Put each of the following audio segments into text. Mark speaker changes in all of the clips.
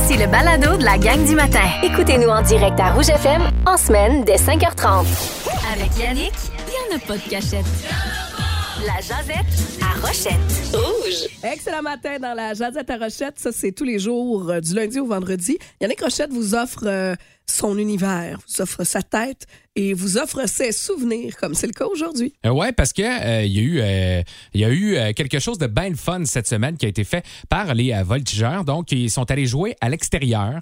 Speaker 1: Voici le balado de la gang du matin.
Speaker 2: Écoutez-nous en direct à Rouge FM en semaine dès 5h30.
Speaker 1: Avec Yannick, il n'y en a pas de cachette. La jasette à Rochette. Rouge.
Speaker 3: Excellent matin dans la Jazette à Rochette. Ça, c'est tous les jours euh, du lundi au vendredi. Yannick Rochette vous offre euh, son univers, vous offre sa tête et vous offre ses souvenirs, comme c'est le cas aujourd'hui.
Speaker 4: Euh, ouais, parce que euh, il y a eu, euh, il y a eu euh, quelque chose de bien fun cette semaine qui a été fait par les voltigeurs. Donc, ils sont allés jouer à l'extérieur,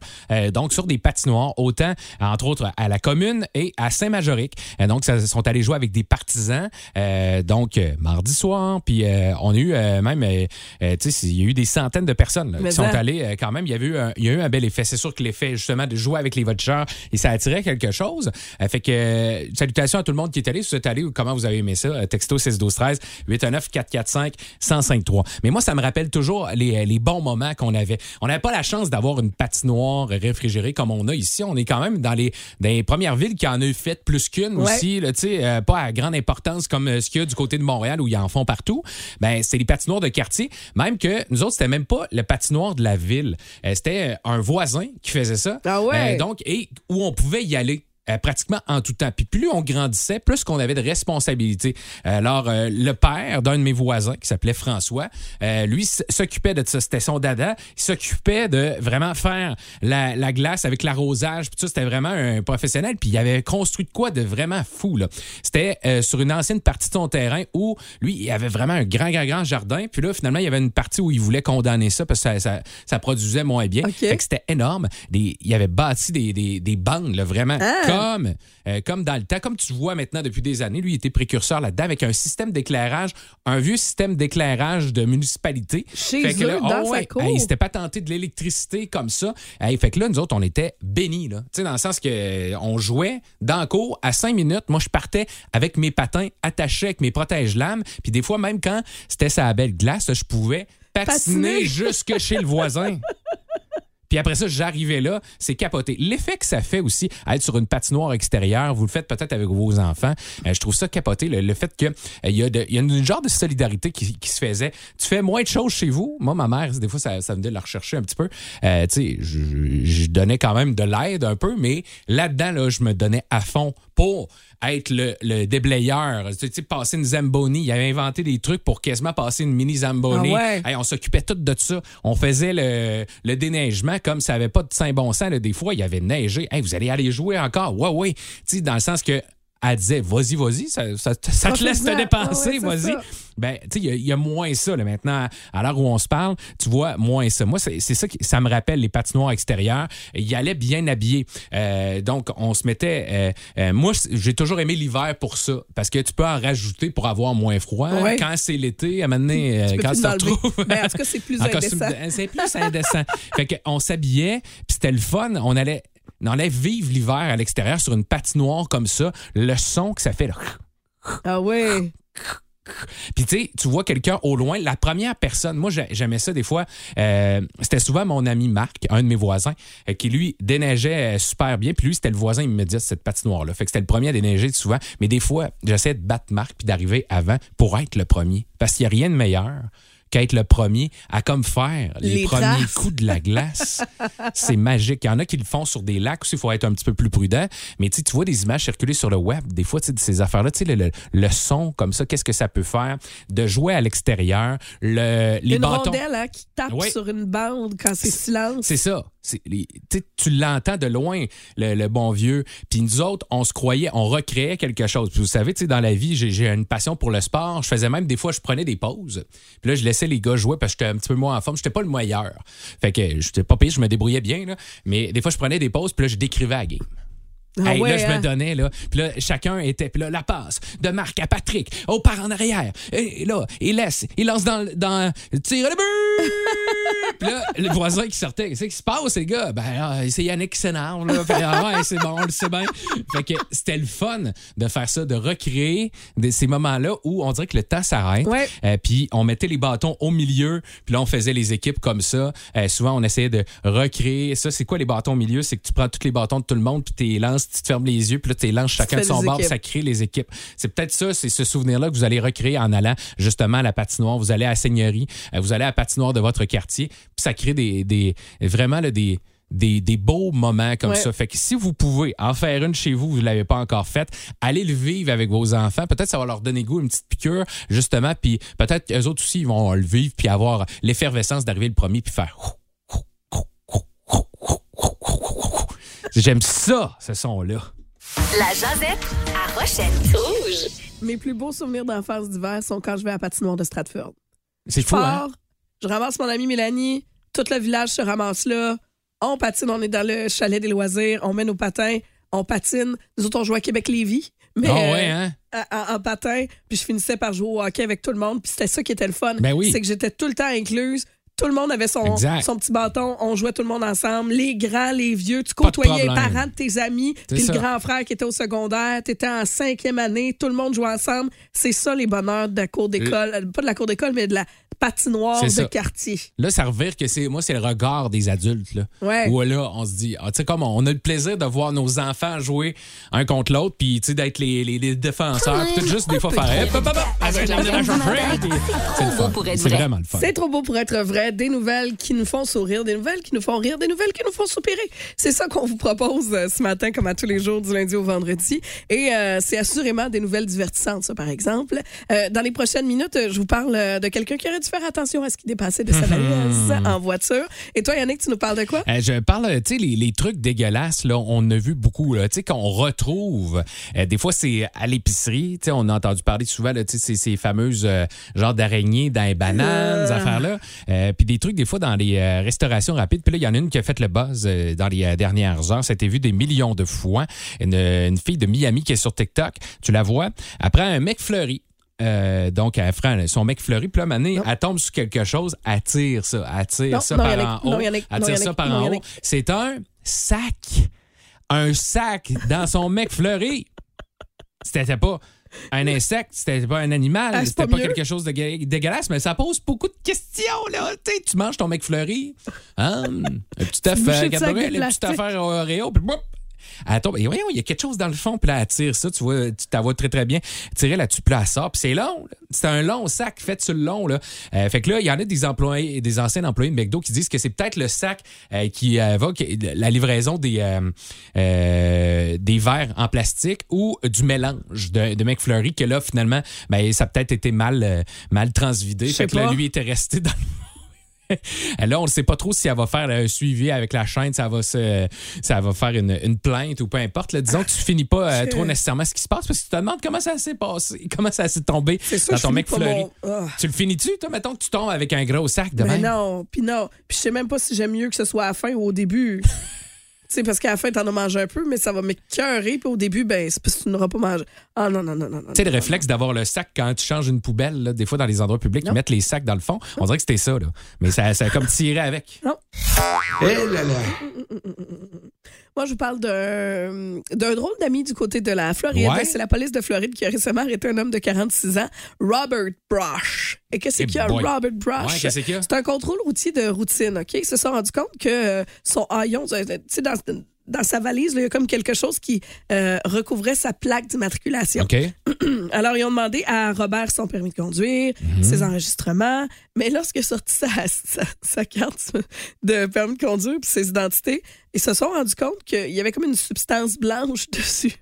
Speaker 4: donc sur des patinoires, autant entre autres à la commune et à Saint-Majorique. Euh, donc, ils sont allés jouer avec des partisans. donc, mardi soir, puis on a eu même, tu sais, il y a eu des centaines de personnes là, qui sont
Speaker 3: ça.
Speaker 4: allées quand même. Il y, avait eu un, il y a eu un bel effet. C'est sûr que l'effet justement de jouer avec les voltigeurs et ça attirait quelque chose. Euh, fait que euh, salutations à tout le monde qui est allé. Si vous êtes allé ou comment vous avez aimé ça, euh, texto 6 12 13 819 445 1053. Mais moi, ça me rappelle toujours les, les bons moments qu'on avait. On n'avait pas la chance d'avoir une patinoire réfrigérée comme on a ici. On est quand même dans les, dans les premières villes qui en ont fait plus qu'une
Speaker 3: Ouais.
Speaker 4: aussi. Là, tu sais, euh, pas à grande importance comme ce qu'il y a du côté de Montréal où ils en font partout. Ben, c'est les patinoires de quartier. Même que nous autres, c'était même pas le patinoire de la ville. Euh, c'était un voisin qui faisait ça.
Speaker 3: Ah ouais?
Speaker 4: Euh, donc, et où on pouvait y aller. Euh, pratiquement en tout temps. Puis plus on grandissait, plus qu'on avait de responsabilités. Alors, euh, le père d'un de mes voisins, qui s'appelait François, euh, lui s'occupait de ça. C'était son dada. Il s'occupait de vraiment faire la, la glace avec l'arrosage. Puis ça, c'était vraiment un professionnel. Puis il avait construit de quoi de vraiment fou. là. C'était euh, sur une ancienne partie de son terrain où, lui, il avait vraiment un grand, grand, grand jardin. Puis là, finalement, il y avait une partie où il voulait condamner ça parce que ça, ça, ça produisait moins bien.
Speaker 3: OK.
Speaker 4: Fait que c'était énorme. Des- il avait bâti des, des, des bandes, là, vraiment,
Speaker 3: Ah!
Speaker 4: comme, euh, comme dans le temps, comme tu vois maintenant depuis des années. Lui, il était précurseur là-dedans avec un système d'éclairage, un vieux système d'éclairage de municipalité.
Speaker 3: Chez
Speaker 4: Fait que
Speaker 3: eux,
Speaker 4: là,
Speaker 3: dans
Speaker 4: oh
Speaker 3: sa
Speaker 4: ouais,
Speaker 3: cour.
Speaker 4: hey, il s'était pas tenté de l'électricité comme ça. Hey, fait que là, nous autres, on était bénis, là. Tu sais, dans le sens que euh, on jouait dans le cours à cinq minutes. Moi, je partais avec mes patins attachés avec mes protège-lames. Puis des fois, même quand c'était sa belle glace, je pouvais patiner,
Speaker 3: Patiner.
Speaker 4: jusque chez le voisin. Puis après ça, j'arrivais là, c'est capoté. L'effet que ça fait aussi, à être sur une patinoire extérieure, vous le faites peut-être avec vos enfants, euh, je trouve ça capoté. Le, fait qu'il y, a de- y a une genre de solidarité qui, se faisait. Tu fais moins de choses chez vous. Moi, ma mère, des fois, ça, ça venait de la rechercher un petit peu. Euh, tu sais, je, je- je donnais quand même de l'aide un peu, mais là-dedans, là, je me donnais à fond pour être le, le déblayeur. Tu sais, passer une Zamboni. Il avait inventé des trucs pour quasiment passer une mini Zamboni.
Speaker 3: Ah ouais?
Speaker 4: Hey, on s'occupait tout de ça. On faisait le, le déneigement comme ça n'avait pas de saint bon sens. là. Des fois, il y avait neigé. Hey, vous allez aller jouer encore? Ouais, ouais. Tu sais, dans le sens que elle disait, vas-y, vas-y, ça, ça- ça te laisse te dépenser,
Speaker 3: Ah ouais,
Speaker 4: vas-y. Ben, tu sais, il y a- il y, a moins ça, là, maintenant. À l'heure où on se parle, tu vois, moins ça. Moi, c'est ça qui ça me rappelle les patinoires extérieures. Il allait bien habillé. Euh, donc, on se mettait. euh, euh, moi, j'ai toujours aimé l'hiver pour ça. Parce que tu peux en rajouter pour avoir moins froid.
Speaker 3: Ouais.
Speaker 4: Quand c'est l'été, à un moment donné,
Speaker 3: Tu
Speaker 4: quand tu te retrouves.
Speaker 3: Ben, en tout cas, c'est plus indécent.
Speaker 4: C'est plus indécent. fait qu'on s'habillait, puis c'était le fun. On allait. Allait vivre l'hiver à l'extérieur sur une patinoire comme ça. Le son que ça fait. là.
Speaker 3: Ah ouais.
Speaker 4: Puis tu sais, tu vois quelqu'un au loin, la première personne, moi j'ai- j'aimais ça des fois, euh, c'était souvent mon ami Marc, un de mes voisins, euh, qui lui déneigeait euh, super bien. Puis lui, c'était le voisin immédiat de cette patinoire-là. Fait que c'était le premier à déneiger souvent. Mais des fois, j'essayais de battre Marc puis d'arriver avant pour être le premier. Parce qu'il n'y a rien de meilleur qu'à être le premier à comme faire les,
Speaker 3: Les
Speaker 4: premiers
Speaker 3: traces.
Speaker 4: coups de la glace. c'est magique. Il y en a qui le font sur des lacs aussi, il faut être un petit peu plus prudent. Mais tu vois des images circuler sur le web, des fois, de ces affaires-là, le, le- le son comme ça, qu'est-ce que ça peut faire? De jouer à l'extérieur, le, les
Speaker 3: Une
Speaker 4: bâtons.
Speaker 3: rondelle hein, qui tape
Speaker 4: Ouais.
Speaker 3: sur une bande quand c'est silence.
Speaker 4: C'est ça. Tu l'entends de loin, le, bon vieux. Puis nous autres, on se croyait, on recréait quelque chose. Puis vous savez, dans la vie, j'ai- j'ai une passion pour le sport. Je faisais même des fois, je prenais des pauses. Puis là, je laissais les gars jouer parce que j'étais un petit peu moins en forme. J'étais pas le meilleur. Fait que j'étais pas pire, je me débrouillais bien. Là. Mais des fois, je prenais des pauses, puis là, je décrivais la game.
Speaker 3: Ah
Speaker 4: Hey,
Speaker 3: ouais,
Speaker 4: là, je
Speaker 3: hein?
Speaker 4: me donnais, là. Puis là, chacun était. Puis là, la passe de Marc à Patrick. Au part en arrière. Et là, il laisse. Il lance dans. dans tire le but! Puis là, le voisin qui sortait. Qu'est-ce qui se passe, les gars? Ben, ah, c'est Yannick qui s'énerve, là. Ah ouais, c'est bon, on le sait bien. Fait que c'était le fun de faire ça, de recréer de ces moments-là où on dirait que le temps s'arrête.
Speaker 3: Ouais.
Speaker 4: Euh, puis on mettait les bâtons au milieu, puis là on faisait les équipes comme ça. Euh, souvent on essayait de recréer ça. C'est quoi les bâtons au milieu? C'est que tu prends tous les bâtons de tout le monde, puis tu les lances, tu te fermes les yeux, puis là tu lances chacun de son bord, ça crée les équipes. C'est peut-être ça, c'est ce souvenir-là que vous allez recréer en allant justement à la patinoire. Vous allez à la Seigneurie, euh, vous allez à la patinoire patinoire de votre quartier. Puis ça crée des, des vraiment là, des, des, des beaux moments comme
Speaker 3: Ouais.
Speaker 4: ça. Fait que si vous pouvez en faire une chez vous, vous ne l'avez pas encore faite, allez le vivre avec vos enfants. Peut-être ça va leur donner goût, une petite piqûre, justement. Puis peut-être eux autres aussi, ils vont le vivre puis avoir l'effervescence d'arriver le premier puis faire. J'aime ça, ce son-là.
Speaker 1: La Jazette à Rochette. Rouge.
Speaker 3: Mes plus beaux souvenirs d'enfance d'hiver sont quand je vais à la patinoire de Stratford.
Speaker 4: C'est
Speaker 3: Je
Speaker 4: fou, hein?
Speaker 3: je ramasse mon amie Mélanie, tout le village se ramasse là. On patine, on est dans le chalet des loisirs, on met nos patins, on patine. Nous autres, on joue à Québec-Lévis. Mais euh,
Speaker 4: ouais, hein?
Speaker 3: en, en patin, puis je finissais par jouer au hockey avec tout le monde, puis c'était ça qui était le fun.
Speaker 4: Ben oui.
Speaker 3: C'est que j'étais tout le temps incluse. Tout le monde avait son,
Speaker 4: Exact.
Speaker 3: son petit bâton, on jouait tout le monde ensemble, les grands, les vieux, tu côtoyais les parents de tes amis, puis le grand frère qui était au secondaire, tu étais en cinquième année, tout le monde jouait ensemble. C'est ça les bonheurs de la cour d'école, Euh, pas de la cour d'école, mais de la patinoire de
Speaker 4: ça.
Speaker 3: quartier.
Speaker 4: Là, ça revire que c'est moi, c'est le regard des adultes. Là.
Speaker 3: Ouais.
Speaker 4: Où là, on se dit, ah, tu sais, comme on a le plaisir de voir nos enfants jouer un contre l'autre, puis tu sais, d'être les, les, les défenseurs, puis tout juste des fois faire. C'est
Speaker 1: Trop beau pour être
Speaker 4: C'est
Speaker 1: vrai.
Speaker 4: vraiment le fun.
Speaker 3: C'est trop beau pour être vrai. Des nouvelles qui nous font sourire, des nouvelles qui nous font rire, des nouvelles qui nous font soupirer. C'est ça qu'on vous propose euh, ce matin, comme à tous les jours, du lundi au vendredi. Et euh, c'est assurément des nouvelles divertissantes, ça, par exemple. Euh, dans les prochaines minutes, je vous parle de quelqu'un qui aurait dû faire attention à ce qui dépassait de sa valise en voiture. Et toi, Yannick, tu nous parles de quoi?
Speaker 4: Je parle, tu sais, les, les trucs dégueulasses, là, on a vu beaucoup, là, tu sais, qu'on retrouve. des fois, c'est à l'épicerie, tu sais, on a entendu parler souvent, là, tu sais, ces, ces fameuses genres d'araignées dans les bananes, ces affaires-là. Puis des trucs, des fois, dans les euh, restaurations rapides. Puis là, il y en a une qui a fait le buzz euh, dans les euh, dernières heures. Ça a été vu des millions de fois. Une, une fille de Miami qui est sur TikTok, tu la vois, après un mec fleuri. Euh, donc, elle prend son mec fleuri, puis là,
Speaker 3: Non.
Speaker 4: elle tombe sur quelque chose, elle tire ça, elle tire
Speaker 3: Non,
Speaker 4: ça
Speaker 3: non,
Speaker 4: par en haut, elle tire ça par en haut. C'est un sac. Un sac dans son mec fleuri. C'était pas un insecte, c'était pas un animal,
Speaker 3: Ah,
Speaker 4: c'était
Speaker 3: pas
Speaker 4: quelque chose de gue- dégueulasse, mais ça pose beaucoup de questions, là. Tu manges ton mec fleuri, hein, un petit œuf
Speaker 3: bouchée de sac
Speaker 4: Cadbury,
Speaker 3: de
Speaker 4: une petite affaire Oreo, puis boum, elle tombe. Et voyons, il y a quelque chose dans le fond, puis là, elle tire ça, tu vois, tu t'en vois très, très bien. Tirer puis là, elle sort, puis c'est long. C'est un long sac fait sur le long, là. Euh, fait que là, il y en a des employés, des anciens employés de McDo qui disent que c'est peut-être le sac euh, qui évoque la livraison des, euh, euh, des verres en plastique ou du mélange de, de McFlurry, que là, finalement, ben, ça a peut-être été mal, euh, mal transvidé. Fait que là, lui était resté dans Là, on ne sait pas trop si elle va faire un suivi avec la chaîne, ça va, se, ça va faire une, une plainte ou peu importe. là. Disons que tu finis pas euh, trop nécessairement ce qui se passe parce que tu te demandes comment ça s'est passé, comment ça s'est tombé
Speaker 3: ça,
Speaker 4: dans ton mec fleuri.
Speaker 3: mon- Ah.
Speaker 4: Tu le finis-tu, toi? Mettons que tu tombes avec un gros sac de
Speaker 3: Ben
Speaker 4: même?
Speaker 3: non, puis non. Puis je sais même pas si j'aime mieux que ce soit à la fin ou au début. sais, parce qu'à la fin, t'en as mangé un peu, mais ça va m'écœurer. Puis au début, ben, c'est parce que tu n'auras pas mangé. Ah non, non, non, non. non,
Speaker 4: Tu sais, le
Speaker 3: non,
Speaker 4: réflexe d'avoir le sac quand tu changes une poubelle, là, des fois dans les endroits publics,
Speaker 3: Non.
Speaker 4: ils mettent les sacs dans le fond. On dirait que c'était ça, là. Mais ça, ça a comme tiré avec.
Speaker 5: Eh là là.
Speaker 3: Moi, je vous parle d'un d'un drôle d'ami du côté de la Floride.
Speaker 4: Ouais.
Speaker 3: C'est la police de Floride qui a récemment arrêté un homme de 46 ans, Robert Brosh. Et qu'est-ce qu'il y a. Robert Brosh?
Speaker 4: Ouais?
Speaker 3: C'est un contrôle routier de routine, OK? Ils se sont rendus compte que euh, son haillon, euh, tu sais, dans, dans sa valise, là, il y a comme quelque chose qui euh, recouvrait sa plaque d'immatriculation. Alors, ils ont demandé à Robert son permis de conduire,
Speaker 4: Mhm.
Speaker 3: ses enregistrements, mais lorsqu'il a sorti sa, sa, sa carte de permis de conduire puis ses identités, ils se sont rendus compte qu'il y avait comme une substance blanche dessus,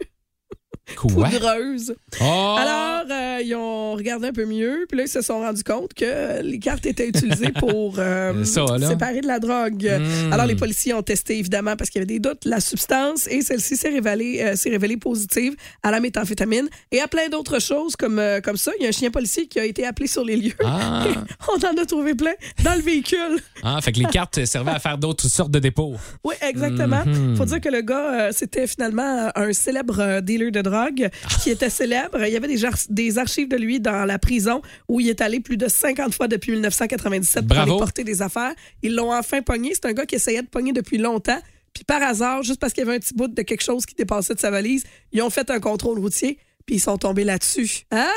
Speaker 4: Quoi?
Speaker 3: poudreuse.
Speaker 4: Oh!
Speaker 3: Alors, euh, ils ont regardé un peu mieux, puis là, ils se sont rendus compte que les cartes étaient utilisées pour euh,
Speaker 4: Ça, là.
Speaker 3: séparer de la drogue.
Speaker 4: Hmm.
Speaker 3: Alors, les policiers ont testé, évidemment, parce qu'il y avait des doutes, la substance, et celle-ci s'est révélée, euh, s'est révélée positive à la méthamphétamine et à plein d'autres choses comme, comme ça. Il y a un chien policier qui a été appelé sur les lieux.
Speaker 4: Ah.
Speaker 3: On en a trouvé plein dans le véhicule.
Speaker 4: Ah, fait que les cartes servaient à faire d'autres sortes de dépôts.
Speaker 3: Oui, exactement.
Speaker 4: Mhm.
Speaker 3: Faut dire que le gars, c'était finalement un célèbre dealer de drogue qui était célèbre. Il y avait des, des archives de lui dans la prison où il est allé plus de 50 fois depuis 1997 pour aller porter des affaires. Ils l'ont enfin pogné. C'est un gars qui essayait de pogner depuis longtemps. Puis par hasard, juste parce qu'il y avait un petit bout de quelque chose qui dépassait de sa valise, ils ont fait un contrôle routier puis ils sont tombés là-dessus. Hein?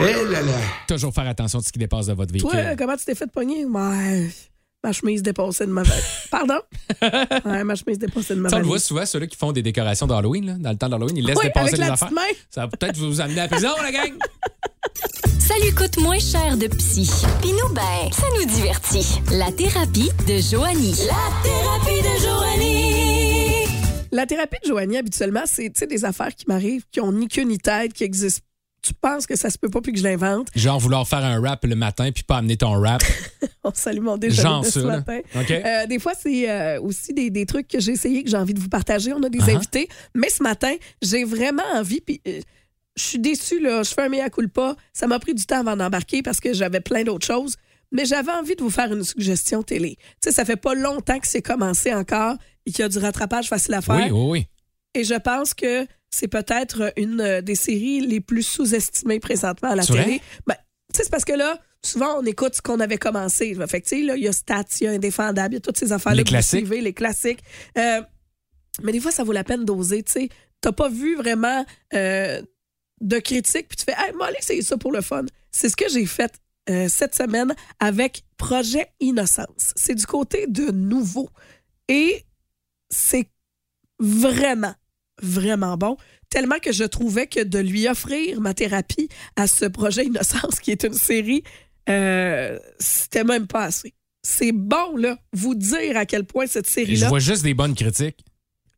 Speaker 5: Eh là là.
Speaker 4: Toujours faire attention de ce qui dépasse de votre véhicule.
Speaker 3: Toi, comment tu t'es fait pogner? Ouais, ma chemise dépassait de ma valise. Pardon? Ouais, ma chemise dépassait de ma
Speaker 4: Ça, on le
Speaker 3: valise.
Speaker 4: voit souvent, ceux-là qui font des décorations d'Halloween, là, dans le temps d'Halloween, ils laissent
Speaker 3: Oui,
Speaker 4: dépasser
Speaker 3: avec
Speaker 4: les
Speaker 3: la
Speaker 4: affaires.
Speaker 3: main.
Speaker 4: Ça va peut-être vous amener à la prison, la gang.
Speaker 1: Ça lui coûte moins cher de psy. Puis nous, ben, ça nous divertit. La thérapie de Joanie. La thérapie de Joanie.
Speaker 3: La thérapie de Joanie, habituellement, c'est tu sais, des affaires qui m'arrivent, qui ont ni queue ni tête, qui existent. Tu penses que ça se peut pas puis que je l'invente?
Speaker 4: Genre vouloir faire un rap le matin puis pas amener ton rap.
Speaker 3: On salue mon déjeuner de ce matin. Euh, des fois, c'est euh, aussi des, des trucs que j'ai essayé, que j'ai envie de vous partager. On a des
Speaker 4: Uh-huh.
Speaker 3: invités. Mais ce matin, j'ai vraiment envie. Puis euh, je suis déçue, là. Je fais un mea culpa. Ça m'a pris du temps avant d'embarquer parce que j'avais plein d'autres choses. Mais j'avais envie de vous faire une suggestion télé. Tu sais, ça fait pas longtemps que c'est commencé encore et qu'il y a du rattrapage facile à faire.
Speaker 4: Oui, oui, oui.
Speaker 3: Et je pense que c'est peut-être une euh, des séries les plus sous-estimées présentement à la télé. Ben, c'est parce que là, souvent, on écoute ce qu'on avait commencé. Fait que, tu sais, là, il y a Stats, il y a Indéfendable, il y a toutes ces affaires-là.
Speaker 4: Les classiques.
Speaker 3: suivez, les classiques. Euh, mais des fois, ça vaut la peine d'oser, tu sais. T'as pas vu vraiment euh, de critiques, puis tu fais, hey, moi, allez, c'est ça pour le fun. C'est ce que j'ai fait euh, cette semaine avec Projet Innocence. C'est du côté de nouveau. Et c'est vraiment, vraiment bon. Tellement que je trouvais que de lui offrir ma thérapie à ce projet Innocence, qui est une série, euh, c'était même pas assez. C'est bon, là, vous dire à quel point cette
Speaker 4: Je
Speaker 3: série-là.
Speaker 4: vois juste des bonnes critiques.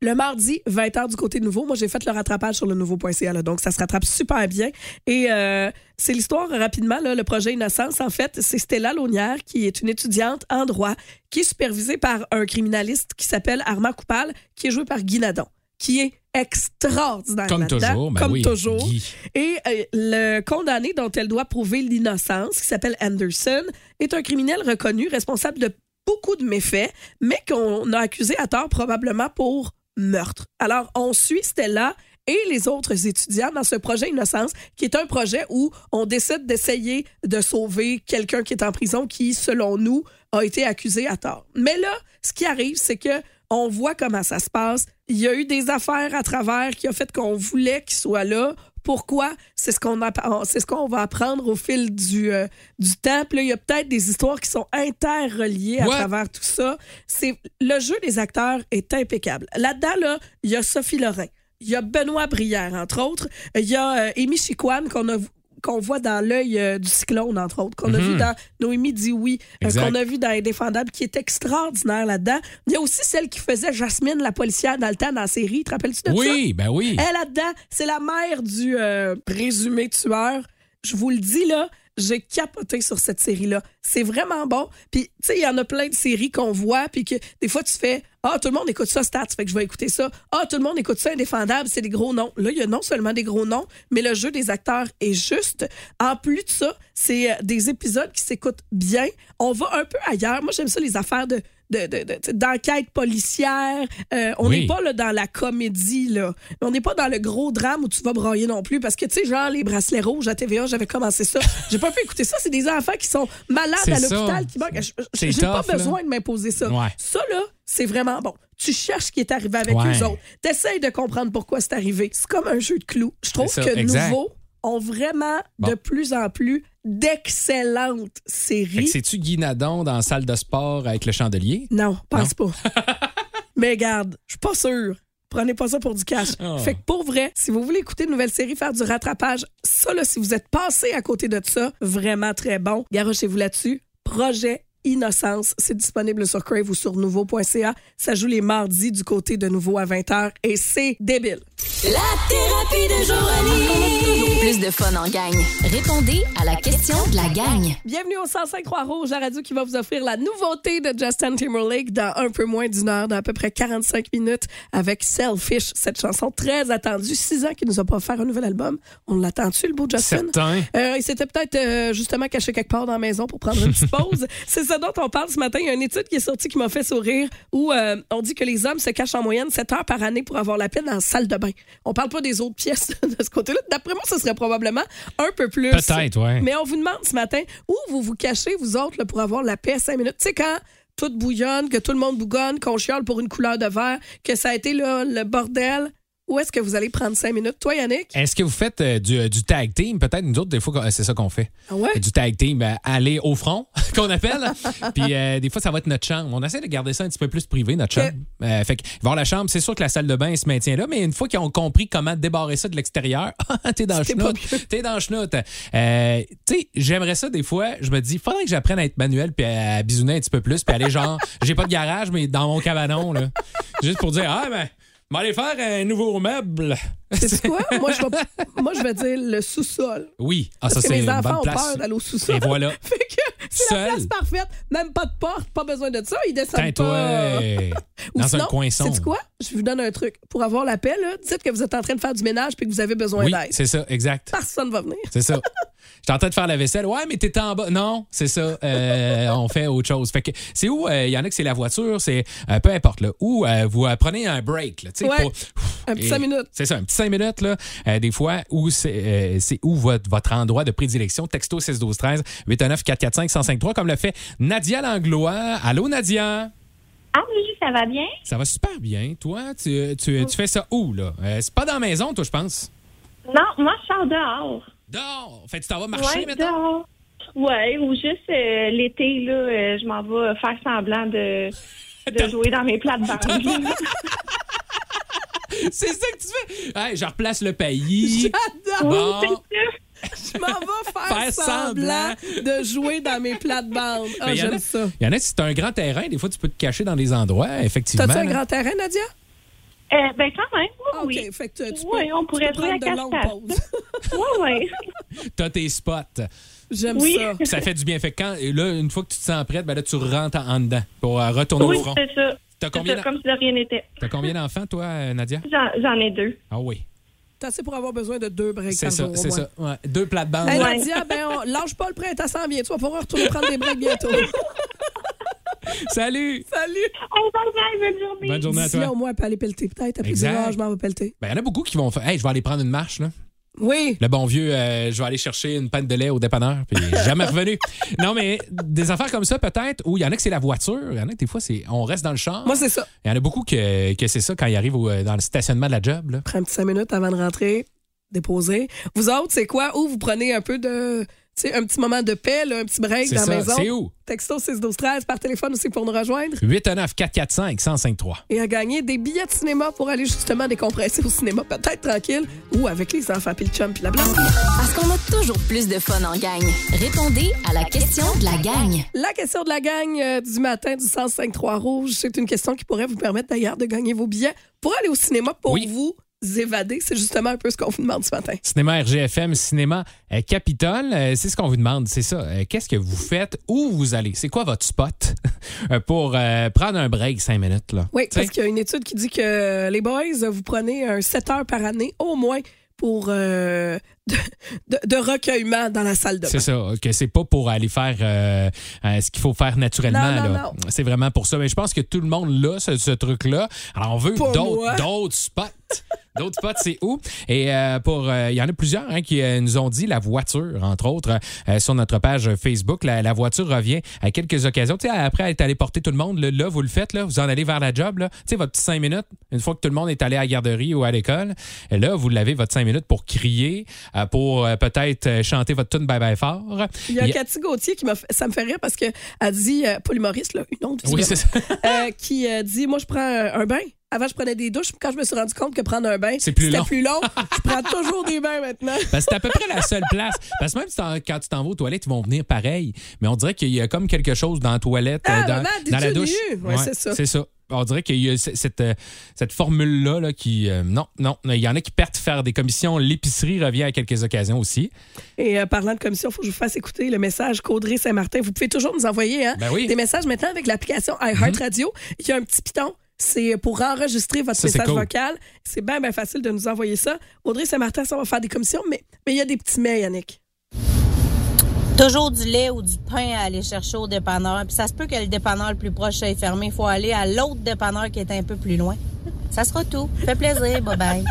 Speaker 3: Le mardi, 20h du côté nouveau. Moi, j'ai fait le rattrapage sur le nouveau.ca, là, donc ça se rattrape super bien. Et euh, c'est l'histoire rapidement, là, le projet Innocence. En fait, c'est Stella Launière, qui est une étudiante en droit, qui est supervisée par un criminaliste qui s'appelle Armand Coupal, qui est joué par Guy Nadon, qui est extraordinaire.
Speaker 4: Comme toujours. Ben
Speaker 3: comme
Speaker 4: oui,
Speaker 3: toujours.
Speaker 4: Guy.
Speaker 3: Et euh, le condamné dont elle doit prouver l'innocence, qui s'appelle Anderson, est un criminel reconnu responsable de beaucoup de méfaits, mais qu'on a accusé à tort probablement pour meurtre. Alors, on suit Stella et les autres étudiants dans ce projet Innocence, qui est un projet où on décide d'essayer de sauver quelqu'un qui est en prison qui, selon nous, a été accusé à tort. Mais là, ce qui arrive, c'est que on voit comment ça se passe. Il y a eu des affaires à travers qui a fait qu'on voulait qu'il soit là. Pourquoi? C'est ce qu'on c'est ce qu'on va apprendre au fil du, euh, du temps. Puis là, il y a peut-être des histoires qui sont interreliées à
Speaker 4: What?
Speaker 3: travers tout ça. C'est le jeu des acteurs est impeccable. Là-dedans, là, il y a Sophie Lorrain, il y a Benoît Brière, entre autres. Il y a euh, Amy Chiquan qu'on a qu'on voit dans l'œil euh, du cyclone, entre autres, qu'on a
Speaker 4: Mhm.
Speaker 3: vu dans Noémie dit oui, euh, qu'on a vu dans Indéfendable, qui est extraordinaire là-dedans. Il y a aussi celle qui faisait Jasmine, la policière, dans le temps, dans la série. Te rappelles-tu de ça?
Speaker 4: Oui, ben oui.
Speaker 3: Elle là-dedans, c'est la mère du euh, présumé tueur. Je vous le dis là, j'ai capoté sur cette série-là. C'est vraiment bon. Puis, tu sais, il y en a plein de séries qu'on voit, puis que des fois, tu fais Ah, tout le monde écoute ça, Stats, fait que je vais écouter ça. Ah, tout le monde écoute ça, Indéfendable, c'est des gros noms. Là, il y a non seulement des gros noms, mais le jeu des acteurs est juste. En plus de ça, c'est euh, des épisodes qui s'écoutent bien. On va un peu ailleurs. Moi, j'aime ça, les affaires de de- de- d'enquête policière. Euh, on n'est
Speaker 4: Oui.
Speaker 3: pas là, dans la comédie, là. On n'est pas dans le gros drame où tu vas broyer non plus. Parce que, tu sais, genre, les bracelets rouges à TVA, j'avais commencé ça. J'ai pas pu écouter ça. C'est des enfants qui sont malades à l'hôpital, qui manquent. J'ai pas
Speaker 4: là.
Speaker 3: besoin de m'imposer ça.
Speaker 4: Ouais.
Speaker 3: Ça, là, c'est vraiment bon. Tu cherches ce qui est arrivé avec
Speaker 4: Ouais.
Speaker 3: eux autres. T'essayes de comprendre pourquoi c'est arrivé. C'est comme un jeu de clous. Je trouve
Speaker 4: ça,
Speaker 3: que
Speaker 4: exact.
Speaker 3: Nouveau ont vraiment
Speaker 4: Bon.
Speaker 3: de plus en plus d'excellentes séries.
Speaker 4: c'est-tu Guy Nadon dans la salle de sport avec le chandelier?
Speaker 3: Non, pense pas. Mais garde, je suis pas sûre. Prenez pas ça pour du cash.
Speaker 4: Oh.
Speaker 3: Fait que pour vrai, si vous voulez écouter une nouvelle série, faire du rattrapage, ça là, si vous êtes passé à côté de ça, vraiment très bon. Garochez-vous là-dessus. Projet Innocence, c'est disponible sur Crave ou sur nouveau.ca. Ça joue les mardis du côté de Nouveau à 20h et c'est débile.
Speaker 1: La thérapie de Joanie. Plus de fun en gang. Répondez à la question de la gang.
Speaker 3: Bienvenue au 105 Croix-Rouge, la radio qui va vous offrir la nouveauté de Justin Timberlake dans un peu moins d'une heure, dans à peu près 45 minutes, avec Selfish, cette chanson très attendue. Six ans qu'il nous a pas offert un nouvel album. On l'attend-tu, le beau Justin?
Speaker 4: Certain.
Speaker 3: Euh, il s'était peut-être euh, justement caché quelque part dans la maison pour prendre une petite pause. C'est ça dont on parle ce matin. Il y a une étude qui est sortie qui m'a fait sourire où euh, on dit que les hommes se cachent en moyenne 7 heures par année pour avoir la peine dans la salle de bain. On parle pas des autres pièces de ce côté-là. D'après moi, ce serait probablement un peu plus.
Speaker 4: Peut-être, ouais.
Speaker 3: Mais on vous demande ce matin où vous vous cachez, vous autres, là, pour avoir la paix cinq minutes? Tu sais, quand tout bouillonne, que tout le monde bougonne, qu'on chiale pour une couleur de verre, que ça a été là, le bordel, où est-ce que vous allez prendre cinq minutes? Toi, Yannick?
Speaker 4: Est-ce que vous faites euh, du, euh, du tag team? Peut-être nous autres, des fois, euh, c'est ça qu'on fait.
Speaker 3: Ah ouais?
Speaker 4: Du tag team, ben, aller au front, qu'on appelle. Puis euh, des fois, ça va être notre chambre. On essaie de garder ça un petit peu plus privé, notre chambre. Euh, fait que voir la chambre, c'est sûr que la salle de bain se maintient là, mais une fois qu'ils ont compris comment débarrer ça de l'extérieur, t'es dans le chenoute. T'es dans le chenoute. Euh, tu sais, j'aimerais ça des fois. Je me dis, faudrait que j'apprenne à être manuel puis à bisouner un petit peu plus puis aller genre, j'ai pas de garage, mais dans mon cabanon, là. Juste pour dire, ah, ben, aller faire un nouveau meuble.
Speaker 3: C'est quoi? Moi, je vais, moi, je vais dire le sous-sol.
Speaker 4: Oui. Ah,
Speaker 3: Parce
Speaker 4: ça,
Speaker 3: que
Speaker 4: c'est
Speaker 3: mes
Speaker 4: une
Speaker 3: enfants
Speaker 4: bonne
Speaker 3: ont
Speaker 4: place.
Speaker 3: peur d'aller au sous-sol.
Speaker 4: Et voilà.
Speaker 3: fait que c'est la
Speaker 4: Seul.
Speaker 3: place parfaite. Même pas de porte, pas besoin de ça. Ils descendent
Speaker 4: Putain, toi,
Speaker 3: pas. Ou
Speaker 4: dans
Speaker 3: sinon,
Speaker 4: un coin sombre.
Speaker 3: sais-tu quoi? Je vous donne un truc. Pour avoir la paix, là, dites que vous êtes en train de faire du ménage puis que vous avez besoin
Speaker 4: Oui,
Speaker 3: d'aide.
Speaker 4: c'est ça, exact.
Speaker 3: Personne va venir.
Speaker 4: C'est ça. J'étais en train de faire la vaisselle. Ouais, mais t'étais en bas. Non, c'est ça. Euh, on fait autre chose. Fait que c'est où il y en a que c'est la voiture, c'est euh, peu importe là. Ou euh, vous euh, prenez un break, là, tu sais,
Speaker 3: Ouais.
Speaker 4: pour-
Speaker 3: Un petit
Speaker 4: Et-
Speaker 3: cinq minutes.
Speaker 4: C'est ça, un petit 5 minutes là. Euh, des fois où c'est euh, c'est où votre, votre endroit de prédilection. Texto 6 12 13 819 445 1053 comme le fait Nadia Langlois. Allô Nadia?
Speaker 6: Ah oui, ça va bien?
Speaker 4: Ça va super bien. Toi, tu, tu, tu fais ça où là? Euh, C'est pas dans la maison, toi, je pense.
Speaker 6: Non, moi, je sors dehors.
Speaker 4: Dehors. Fait que tu t'en vas marcher
Speaker 6: ouais,
Speaker 4: maintenant.
Speaker 6: dehors. Ouais, ou juste euh, l'été, là, euh, je m'en vais faire semblant de, de jouer dans mes plates-bandes.
Speaker 4: C'est ça que tu fais? Hey, je replace le pays.
Speaker 3: J'adore.
Speaker 4: Bon.
Speaker 3: Je m'en vais faire,
Speaker 4: Faire
Speaker 3: semblant de jouer dans mes plates-bandes. Ah,
Speaker 4: en
Speaker 3: j'aime ça.
Speaker 4: Il y en a, si c'est un grand terrain, des fois, tu peux te cacher dans des endroits, effectivement.
Speaker 3: T'as-tu un grand terrain, Nadia?
Speaker 6: Euh, ben, quand même, oui,
Speaker 3: Ah, OK.
Speaker 6: oui.
Speaker 3: Fait que tu, tu
Speaker 6: Oui,
Speaker 3: peux,
Speaker 6: on pourrait
Speaker 3: tu peux
Speaker 6: jouer
Speaker 3: prendre
Speaker 6: à
Speaker 3: de longues pauses.
Speaker 6: Oui, oui.
Speaker 4: T'as tes spots.
Speaker 3: J'aime
Speaker 6: Oui.
Speaker 3: ça.
Speaker 4: Puis ça fait du bien. Fait que quand, et là, une fois que tu te sens prête, ben là, tu rentres en, dedans pour euh, retourner
Speaker 6: Oui,
Speaker 4: au front.
Speaker 6: c'est ça.
Speaker 4: T'as
Speaker 6: C'est
Speaker 4: combien,
Speaker 6: ça, comme si de rien n'était.
Speaker 4: t'as combien d'enfants, toi, euh, Nadia?
Speaker 6: J'en ai deux.
Speaker 4: Ah oui.
Speaker 3: T'as assez pour avoir besoin de deux breaks
Speaker 4: C'est ça, c'est ça. Ouais. Deux plates-bandes.
Speaker 3: Hey,
Speaker 6: Ouais.
Speaker 3: Nadia, ben, on- lâche pas le printemps s'en vient. Tu vas pouvoir retourner prendre des breaks bientôt.
Speaker 4: Salut!
Speaker 3: Salut!
Speaker 6: Oh, bye bye, bonne journée.
Speaker 4: Bonne journée à
Speaker 3: D'ici là,
Speaker 4: toi.
Speaker 3: au moins, elle peut aller pelleter. Peut-être, après
Speaker 4: Exact.
Speaker 3: dire, ah, je m'en vais pelleter.
Speaker 4: Ben, il y en a beaucoup qui vont faire. Hey, je vais aller prendre une marche, là.
Speaker 3: Oui.
Speaker 4: Le bon vieux, euh, je vais aller chercher une panne de lait au dépanneur, puis jamais revenu. Non, mais des affaires comme ça, peut-être, où il y en a que c'est la voiture, il y en a que des fois, c'est on reste dans le char.
Speaker 3: Moi, c'est ça.
Speaker 4: Il y en a beaucoup que, que c'est ça quand ils arrivent au- dans le stationnement de la job. Là.
Speaker 3: Prends un petit cinq minutes avant de rentrer, déposer. Vous autres, c'est quoi? Où vous prenez un peu de. Tu sais, un petit moment de paix, là, un petit break dans
Speaker 4: ça.
Speaker 3: la maison.
Speaker 4: C'est où?
Speaker 3: Texto 6 12 13 par téléphone aussi pour nous rejoindre.
Speaker 4: 819 445 1053
Speaker 3: Et à gagner des billets de cinéma pour aller justement décompresser au cinéma, peut-être tranquille, ou avec les enfants, puis le chum, puis la blonde.
Speaker 1: Parce qu'on a toujours plus de fun en gang. Répondez à la question de la gang.
Speaker 3: La question de la gang euh, du matin du 105-3 Rouge, c'est une question qui pourrait vous permettre d'ailleurs de gagner vos billets pour aller au cinéma pour
Speaker 4: Oui.
Speaker 3: vous évader. C'est justement un peu ce qu'on vous demande ce matin.
Speaker 4: Cinéma RGFM, cinéma euh, Capitole, euh, c'est ce qu'on vous demande, c'est ça. Euh, Qu'est-ce que vous faites? Où vous allez? C'est quoi votre spot? Pour prendre un break cinq minutes? Là?
Speaker 3: Oui, parce qu'il y a une étude qui dit que les boys, vous prenez un 7 heures par année au moins pour de, de- de recueillement dans la salle de bain.
Speaker 4: C'est ça, que c'est pas pour aller faire euh, euh, ce qu'il faut faire naturellement.
Speaker 3: Non, non,
Speaker 4: là.
Speaker 3: non.
Speaker 4: C'est vraiment pour ça. Mais je pense que tout le monde l'a, ce, ce truc-là. Alors, on veut
Speaker 3: moi.
Speaker 4: d'autres spots. D'autres spots, c'est où? Et euh, pour euh, il y en a plusieurs hein, qui euh, nous ont dit la voiture, entre autres, sur notre page Facebook. La, la voiture revient à quelques occasions. Tu sais, après être allé porter tout le monde, là, là, vous le faites, là, vous en allez vers la job. Là. Tu sais, votre petit cinq minutes, une fois que tout le monde est allé à la garderie ou à l'école, là, vous l'avez votre cinq minutes pour crier, pour euh, peut-être euh, chanter votre tune Bye Bye Fort.
Speaker 3: Il y a
Speaker 4: Il y a-
Speaker 3: Cathy Gauthier qui m'a fait, ça me fait rire parce qu'elle dit, euh, l'humoriste, là, une autre,
Speaker 4: Oui, c'est ça.
Speaker 3: euh, qui euh, dit Moi, je prends un bain. Avant, je prenais des douches. Quand je me suis rendu compte que prendre un bain,
Speaker 4: C'est plus
Speaker 3: c'était
Speaker 4: long.
Speaker 3: plus long, je prends toujours des bains maintenant.
Speaker 4: Parce que c'est à peu près la seule place. Parce que même si quand tu t'en vas aux toilettes, ils vont venir pareil. Mais on dirait qu'il y a comme quelque chose dans la toilette,
Speaker 3: Ah,
Speaker 4: euh, dans,
Speaker 3: maman,
Speaker 4: dans la douche.
Speaker 3: Ouais, c'est ça.
Speaker 4: C'est ça. On dirait qu'il y a cette, euh, cette formule-là là, qui. euh, non, non. Il y en a qui partent faire des commissions. L'épicerie revient à quelques occasions aussi.
Speaker 3: Et euh, parlant de commission, il faut que je vous fasse écouter le message qu'Audrey Saint-Martin. Vous pouvez toujours nous envoyer hein,
Speaker 4: Ben oui. Mhm.
Speaker 3: des messages maintenant avec l'application iHeartRadio. Il y a un petit piton. C'est pour enregistrer votre
Speaker 4: Ça,
Speaker 3: message
Speaker 4: cool.
Speaker 3: vocal. C'est bien, bien facile de nous envoyer ça. Audrey Saint-Martin, ça va faire des commissions, mais mais il y a des petits mais, Yannick.
Speaker 7: Toujours du lait ou du pain à aller chercher au dépanneur. Puis ça se peut que le dépanneur le plus proche soit fermé. Il faut aller à l'autre dépanneur qui est un peu plus loin. Ça sera tout. Fait plaisir. Bye bye.
Speaker 3: Là,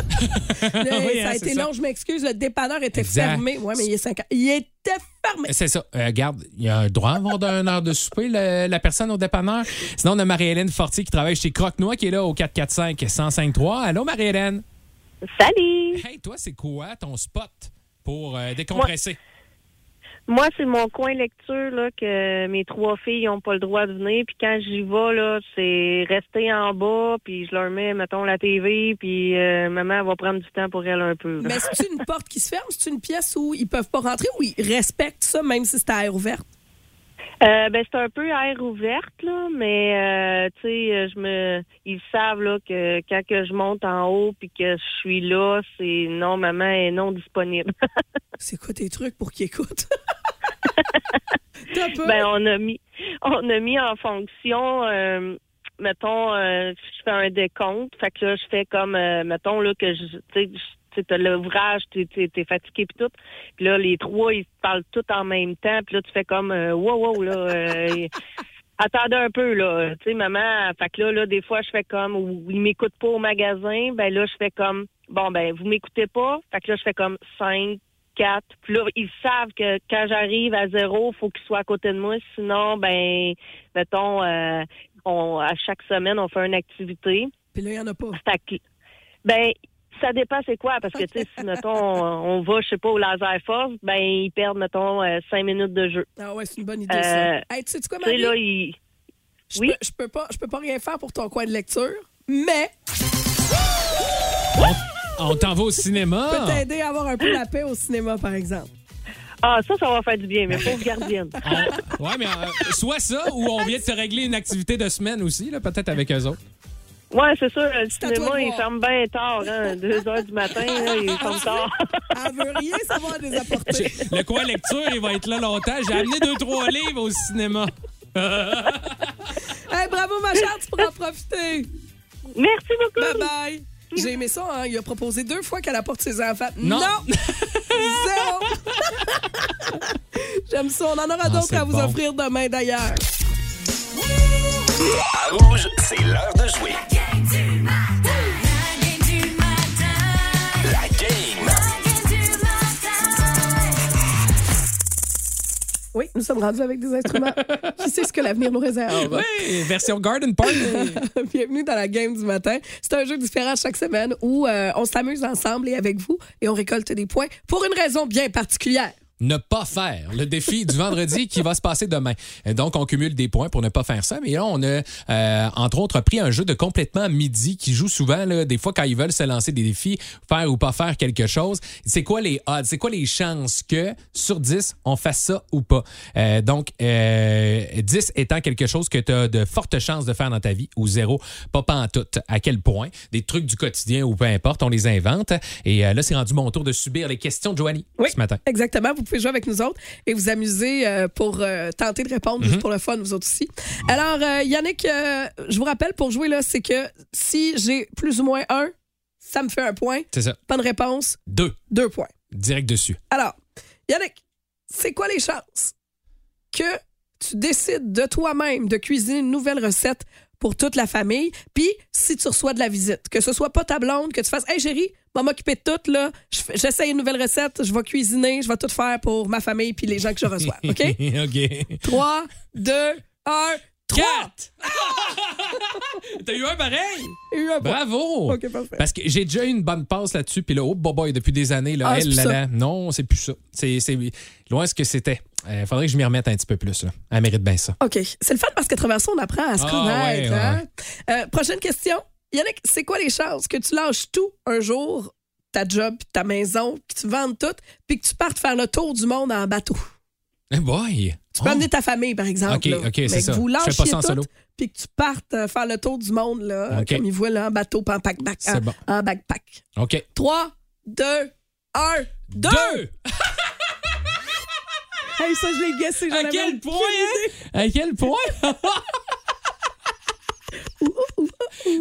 Speaker 4: Oui,
Speaker 3: ça
Speaker 4: hein,
Speaker 3: a été
Speaker 4: ça.
Speaker 3: long, je m'excuse. Le dépanneur était
Speaker 4: Exact.
Speaker 3: fermé. Oui, mais il est 5 ans. Il était fermé.
Speaker 4: C'est ça. Euh, regarde, il y a un droit à avoir d'une heure de souper, le- la personne au dépanneur. Sinon, on a Marie-Hélène Fortier qui travaille chez Croque-Noix qui est là au 445-1053. Allô, Marie-Hélène?
Speaker 6: Salut!
Speaker 4: Hey, toi, c'est quoi ton spot pour euh, décompresser?
Speaker 6: Moi, c'est mon coin lecture là, que mes trois filles n'ont pas le droit de venir. Puis quand j'y vais, là, c'est rester en bas, puis je leur mets, mettons, la TV, puis euh, maman va prendre du temps pour elle un peu.
Speaker 3: Mais c'est une porte qui se ferme? C'est une pièce où ils peuvent pas rentrer ou ils respectent ça même si c'est à air ouverte?
Speaker 6: Euh, ben c'est un peu air ouverte là, mais euh, tu sais, euh, je me, ils savent là que quand que je monte en haut puis que je suis là, c'est non, maman est non disponible.
Speaker 3: C'est quoi tes trucs pour qu'ils écoutent?
Speaker 6: Ben on a mis, on a mis en fonction. euh, mettons, euh, je fais un décompte, fait que là, je fais comme, euh, mettons, là, que je, tu tu t'as l'ouvrage, t'es, t'es, t'es fatigué puis tout. Puis là, les trois, ils se parlent tout en même temps. Puis là, tu fais comme, euh, wow, wow, là, euh, attendez un peu, là. Tu sais, maman, fait que là, là, des fois, je fais comme, ou ils m'écoutent pas au magasin. Ben là, je fais comme, bon, ben, vous m'écoutez pas. Fait que là, je fais comme cinq, quatre. Puis là, ils savent que quand j'arrive à zéro, faut qu'ils soient à côté de moi. Sinon, ben, mettons, euh, on, à chaque semaine, on fait une activité.
Speaker 3: Puis là, il y en a pas.
Speaker 6: Fait que, ben, ça dépend c'est quoi, parce que, tu sais, si, mettons, on, va, je sais pas, au laser force, ben, ils perdent, mettons, euh, cinq minutes de jeu.
Speaker 3: Ah ouais, c'est une bonne idée, ça.
Speaker 6: Euh,
Speaker 3: Hey, tu sais quoi,
Speaker 6: Tu sais,
Speaker 3: Marie?
Speaker 6: là, ils...
Speaker 3: Je
Speaker 6: oui?
Speaker 3: peux, je peux pas, je peux pas rien faire pour ton coin de lecture, mais
Speaker 4: On t'en va au cinéma.
Speaker 3: je peux t'aider à avoir un peu la paix au cinéma, par exemple.
Speaker 6: Ah, ça, ça va faire du bien, mais pauvre gardienne.
Speaker 4: Ouais, mais euh, soit ça ou on vient de te régler une activité de semaine aussi, là, peut-être avec eux autres.
Speaker 6: Ouais, c'est sûr, le cinéma, il ferme bien tard, hein. Deux heures du matin, là, il ferme tard.
Speaker 3: Elle veut rien savoir des apporter.
Speaker 4: Le coin lecture, il va être là longtemps. J'ai amené deux, trois livres au cinéma.
Speaker 3: Hey, bravo, ma chère, tu pourras en profiter.
Speaker 6: Merci beaucoup.
Speaker 3: Bye bye. J'ai aimé ça, hein? Il a proposé deux fois qu'elle apporte ses enfants.
Speaker 4: Non.
Speaker 3: Zéro! J'aime ça. On en aura
Speaker 4: Ah,
Speaker 3: d'autres à vous
Speaker 4: bon.
Speaker 3: offrir demain, d'ailleurs.
Speaker 8: À Rouge, c'est l'heure de jouer.
Speaker 3: Nous sommes rendus avec des instruments. Qui sait ce que l'avenir nous réserve?
Speaker 4: Oui, version Garden Party.
Speaker 3: Bienvenue dans la game du matin. C'est un jeu différent chaque semaine où euh, on s'amuse ensemble et avec vous et on récolte des points pour une raison bien particulière.
Speaker 4: Ne pas faire le défi du vendredi qui va se passer demain. Donc, on cumule des points pour ne pas faire ça. Mais là, on a, euh, entre autres, pris un jeu de complètement midi qui joue souvent, là, des fois, quand ils veulent se lancer des défis, faire ou pas faire quelque chose. C'est quoi les odds? C'est quoi les chances que sur 10, on fasse ça ou pas? Euh, donc, euh, 10 étant quelque chose que tu as de fortes chances de faire dans ta vie ou zéro, pas pantoute. À quel point? Des trucs du quotidien ou peu importe, on les invente. Et euh, là, c'est rendu mon tour de subir les questions de Joanie ce matin.
Speaker 3: Exactement. Vous pouvez jouer avec nous autres et vous amuser euh, pour euh, tenter de répondre juste pour le fun, vous autres aussi. Alors, euh, Yannick, je vous rappelle, pour jouer, là, c'est que si j'ai plus ou moins un, ça me fait un point.
Speaker 4: C'est ça.
Speaker 3: Pas de réponse,
Speaker 4: Deux.
Speaker 3: deux points.
Speaker 4: Direct dessus.
Speaker 3: Alors, Yannick, c'est quoi les chances que tu décides de toi-même de cuisiner une nouvelle recette pour toute la famille, puis si tu reçois de la visite, que ce soit pas ta blonde, que tu fasses « Hey chérie, va m'occuper de tout, là, j'essaye une nouvelle recette, je vais cuisiner, je vais tout faire pour ma famille puis les gens que je reçois. » OK?
Speaker 4: OK.
Speaker 3: 3, 2, 1, 3!
Speaker 4: Quatre! T'as eu un pareil?
Speaker 3: Eu un point.
Speaker 4: Bravo!
Speaker 3: Parfait.
Speaker 4: Parce que j'ai déjà eu une bonne passe là-dessus, puis là, oh, boy, depuis des années, là,
Speaker 3: Ah,
Speaker 4: elle, là, là, non, c'est plus ça. C'est c'est loin ce que c'était. Il faudrait que je m'y remette un petit peu plus. Là. Elle mérite bien ça.
Speaker 3: OK. C'est le fun parce qu'à travers ça, on apprend à se
Speaker 4: Ah,
Speaker 3: connaître.
Speaker 4: ouais,
Speaker 3: hein? Euh, prochaine question. Yannick, c'est quoi les chances que tu lâches tout un jour, ta job, puis ta maison, que tu vendes tout, puis que tu partes faire le tour du monde en bateau?
Speaker 4: Eh boy!
Speaker 3: Tu peux
Speaker 4: Oh.
Speaker 3: amener ta famille, par exemple.
Speaker 4: OK,
Speaker 3: là.
Speaker 4: OK, c'est ça.
Speaker 3: Vous lâchiez
Speaker 4: pas ça en solo.
Speaker 3: puis que tu partes euh, faire le tour du monde, là, comme ils voient, là, en bateau, pas en pack-back.
Speaker 4: C'est
Speaker 3: en,
Speaker 4: bon.
Speaker 3: en backpack.
Speaker 4: OK.
Speaker 3: 3, 2, 1, 2! Hey, ça, je l'ai guessé. j'en
Speaker 4: À quel point, hein? À quel point?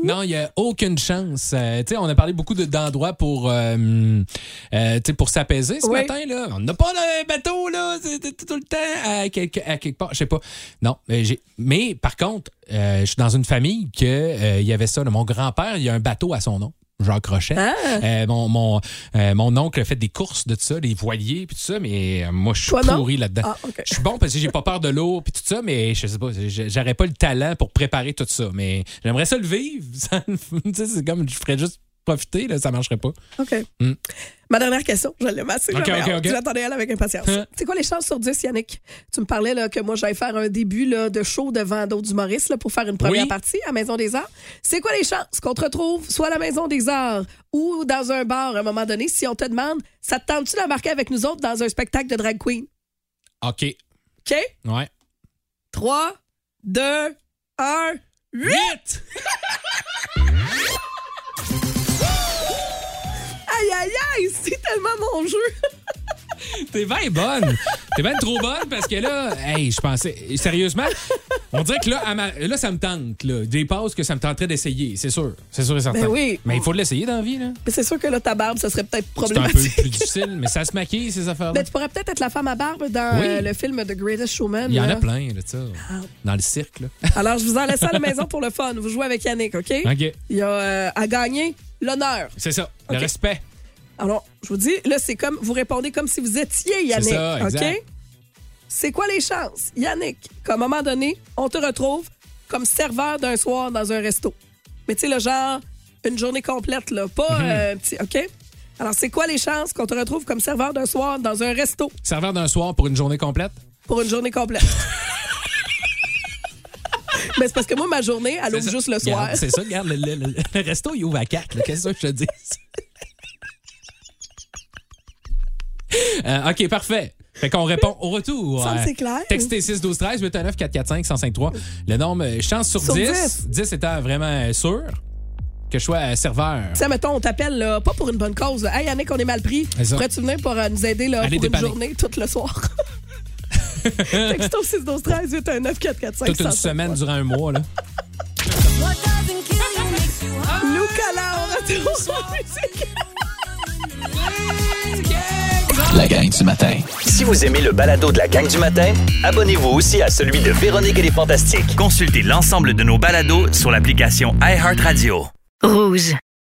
Speaker 4: non, il n'y a aucune chance. Euh, on a parlé beaucoup de- d'endroits pour, euh, euh, pour s'apaiser ce
Speaker 3: Oui.
Speaker 4: matin. Là. On n'a pas de bateau là, tout le temps à quelque, à quelque part. Je sais pas. Non, mais, j'ai- mais par contre, je suis dans une famille que il y avait ça. là. Mon grand-père, il y a un bateau à son nom. Jacques Rochet.
Speaker 3: Ah.
Speaker 4: Euh, mon, mon, euh, mon oncle a fait des courses de tout ça, des voiliers puis tout ça, mais euh, moi je suis pourri là-dedans.
Speaker 3: Ah.
Speaker 4: Je suis bon parce que j'ai pas peur de l'eau puis tout ça, mais je sais pas, j'aurais pas le talent pour préparer tout ça. Mais j'aimerais ça le vivre. C'est comme je ferais juste profiter, là, ça marcherait pas.
Speaker 3: OK.
Speaker 4: Mm.
Speaker 3: Ma dernière question, je l'aime assez.
Speaker 4: OK,
Speaker 3: j'avais
Speaker 4: OK,
Speaker 3: hâte.
Speaker 4: OK.
Speaker 3: Je l'attendais elle avec impatience.
Speaker 4: Hein?
Speaker 3: C'est quoi les chances sur 10, Yannick? Tu me parlais là, que moi, j'allais faire un début là, de show devant d'autres humoristes là, pour faire une première
Speaker 4: Oui.
Speaker 3: partie à Maison des Arts. C'est quoi les chances qu'on te retrouve soit à la Maison des Arts ou dans un bar à un moment donné si on te demande, ça te tente-tu d'embarquer avec nous autres dans un spectacle de drag queen?
Speaker 4: OK.
Speaker 3: OK?
Speaker 4: Ouais.
Speaker 3: 3, 2, 1, 8! Aïe, aïe, aïe! C'est tellement mon jeu!
Speaker 4: T'es bien bonne. T'es bien trop bonne parce que là, hey, je pensais. Sérieusement, on dirait que là, ma- là ça me tente. Là. Des passes que ça me tenterait d'essayer, c'est sûr. C'est sûr et certain.
Speaker 3: Ben oui.
Speaker 4: Mais il faut l'essayer dans la vie. là.
Speaker 3: C'est sûr que là, ta barbe, ça serait peut-être
Speaker 4: C'est un peu
Speaker 3: problématique.
Speaker 4: plus difficile, mais ça se maquille, ces affaires-là.
Speaker 3: Ben, tu pourrais peut-être être la femme à barbe dans
Speaker 4: Oui.
Speaker 3: euh, le film The Greatest Showman.
Speaker 4: Il y en a plein, là, ça. Dans le cirque, là.
Speaker 3: Alors, je vous en laisse à la maison pour le fun. Vous jouez avec Yannick, OK?
Speaker 4: OK.
Speaker 3: Il y a euh, à gagner l'honneur.
Speaker 4: C'est ça. Le respect.
Speaker 3: Alors, je vous dis, là, c'est comme, vous répondez comme si vous étiez Yannick,
Speaker 4: ça.
Speaker 3: OK? C'est quoi les chances, Yannick, qu'à un moment donné, on te retrouve comme serveur d'un soir dans un resto? Mais tu sais, le genre, une journée complète, là, pas
Speaker 4: Mhm.
Speaker 3: euh, petit, OK? Alors, c'est quoi les chances qu'on te retrouve comme serveur d'un soir dans un resto?
Speaker 4: Serveur d'un soir pour une journée complète?
Speaker 3: pour une journée complète? Mais c'est parce que moi, ma journée, elle ouvre juste le soir.
Speaker 4: C'est ça, regarde, le, le- le- le resto, il ouvre à 4. Qu'est-ce que je te dis? Euh, OK, parfait. Fait qu'on répond au retour.
Speaker 3: Ça
Speaker 4: Euh,
Speaker 3: c'est clair.
Speaker 4: Textez 6 12 13 819 445 1053. Le nombre euh, chance sur,
Speaker 3: Sur
Speaker 4: 10. 10 étant vraiment sûr que je sois serveur.
Speaker 3: Sais, mettons, on t'appelle, là, pas pour une bonne cause. là. Hey, Yannick, on est mal pris.
Speaker 4: Ça.
Speaker 3: Pourrais-tu venir pour euh, nous aider là,
Speaker 4: Allez
Speaker 3: pour une
Speaker 4: dépanner.
Speaker 3: journée, tout le soir? Texto 6 12 13 819 445
Speaker 4: Toute une semaine durant un mois. Là.
Speaker 3: Luca Laura,
Speaker 8: La gang du matin. Si vous aimez le balado de la gang du matin, abonnez-vous aussi à celui de Véronique et les Fantastiques.
Speaker 9: Consultez l'ensemble de nos balados sur l'application iHeartRadio.
Speaker 2: Rouge.